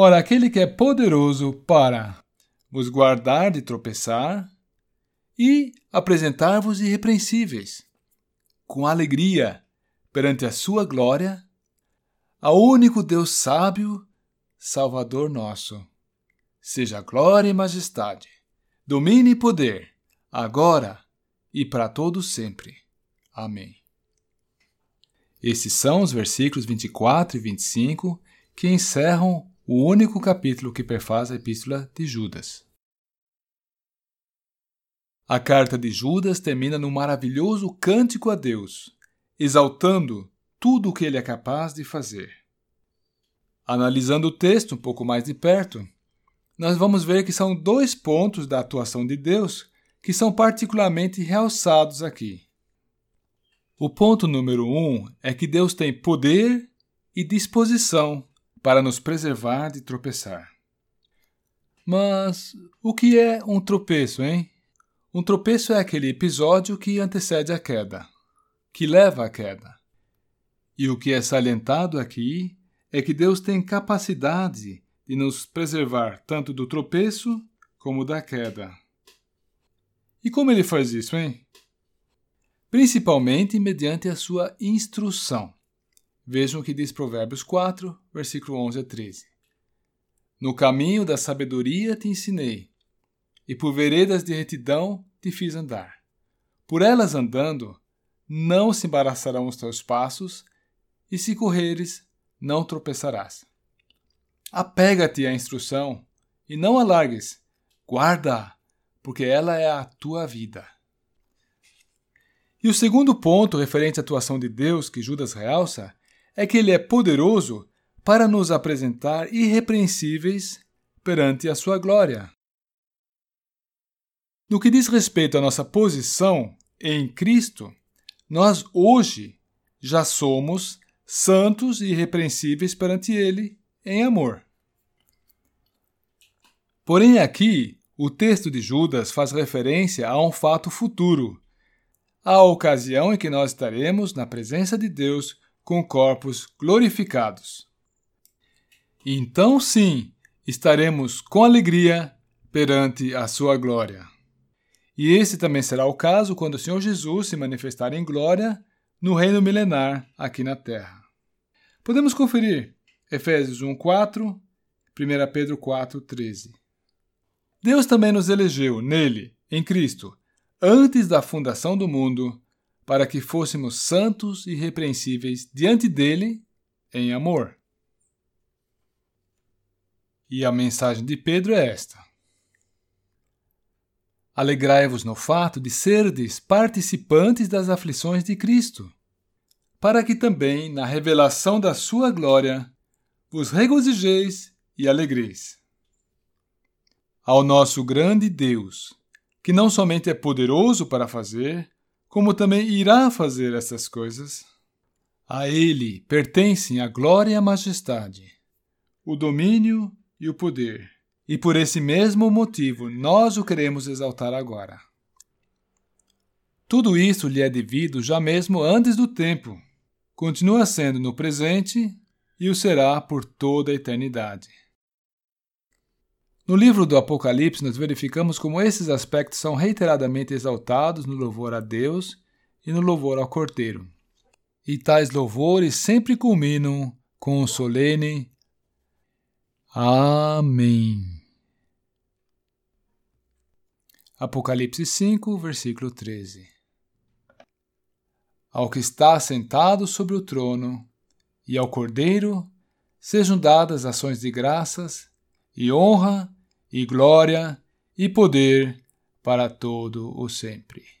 Ora, aquele que é poderoso para vos guardar de tropeçar e apresentar-vos irrepreensíveis, com alegria, perante a sua glória, ao único Deus sábio, Salvador nosso. Seja glória e majestade, domínio e poder, agora e para todos sempre. Amém. Esses são os versículos 24 e 25 que encerram o único capítulo que perfaz a epístola de Judas. A carta de Judas termina num maravilhoso cântico a Deus, exaltando tudo o que ele é capaz de fazer. Analisando o texto um pouco mais de perto, nós vamos ver que são dois pontos da atuação de Deus que são particularmente realçados aqui. O ponto número um é que Deus tem poder e disposição para nos preservar de tropeçar. Mas o que é um tropeço, hein? Um tropeço é aquele episódio que antecede a queda, que leva à queda. E o que é salientado aqui é que Deus tem capacidade de nos preservar tanto do tropeço como da queda. E como ele faz isso, hein? Principalmente mediante a sua instrução. Vejam o que diz Provérbios 4, versículo 11 a 13. No caminho da sabedoria te ensinei, e por veredas de retidão te fiz andar. Por elas andando, não se embaraçarão os teus passos, e se correres, não tropeçarás. Apega-te à instrução e não a largues. Guarda, porque ela é a tua vida. E o segundo ponto referente à atuação de Deus que Judas realça é que ele é poderoso para nos apresentar irrepreensíveis perante a sua glória. No que diz respeito à nossa posição em Cristo, nós hoje já somos santos e irrepreensíveis perante Ele em amor. Porém, aqui, o texto de Judas faz referência a um fato futuro, a ocasião em que nós estaremos na presença de Deus com corpos glorificados. Então, sim, estaremos com alegria perante a sua glória. E esse também será o caso quando o Senhor Jesus se manifestar em glória no reino milenar aqui na terra. Podemos conferir Efésios 1:4, 1 Pedro 4:13. Deus também nos elegeu nele, em Cristo, antes da fundação do mundo, para que fôssemos santos e repreensíveis diante dele em amor. E a mensagem de Pedro é esta: Alegrai-vos no fato de serdes participantes das aflições de Cristo, para que também, na revelação da sua glória, vos regozijeis e alegreis. Ao nosso grande Deus, que não somente é poderoso para fazer, como também irá fazer essas coisas. A ele pertencem a glória e a majestade, o domínio e o poder, e por esse mesmo motivo nós o queremos exaltar agora. Tudo isso lhe é devido já mesmo antes do tempo, continua sendo no presente e o será por toda a eternidade. No livro do Apocalipse, nós verificamos como esses aspectos são reiteradamente exaltados no louvor a Deus e no louvor ao Cordeiro. E tais louvores sempre culminam com o solene Amém. Apocalipse 5, versículo 13. Ao que está sentado sobre o trono e ao Cordeiro sejam dadas ações de graças e honra e glória e poder para todo o sempre.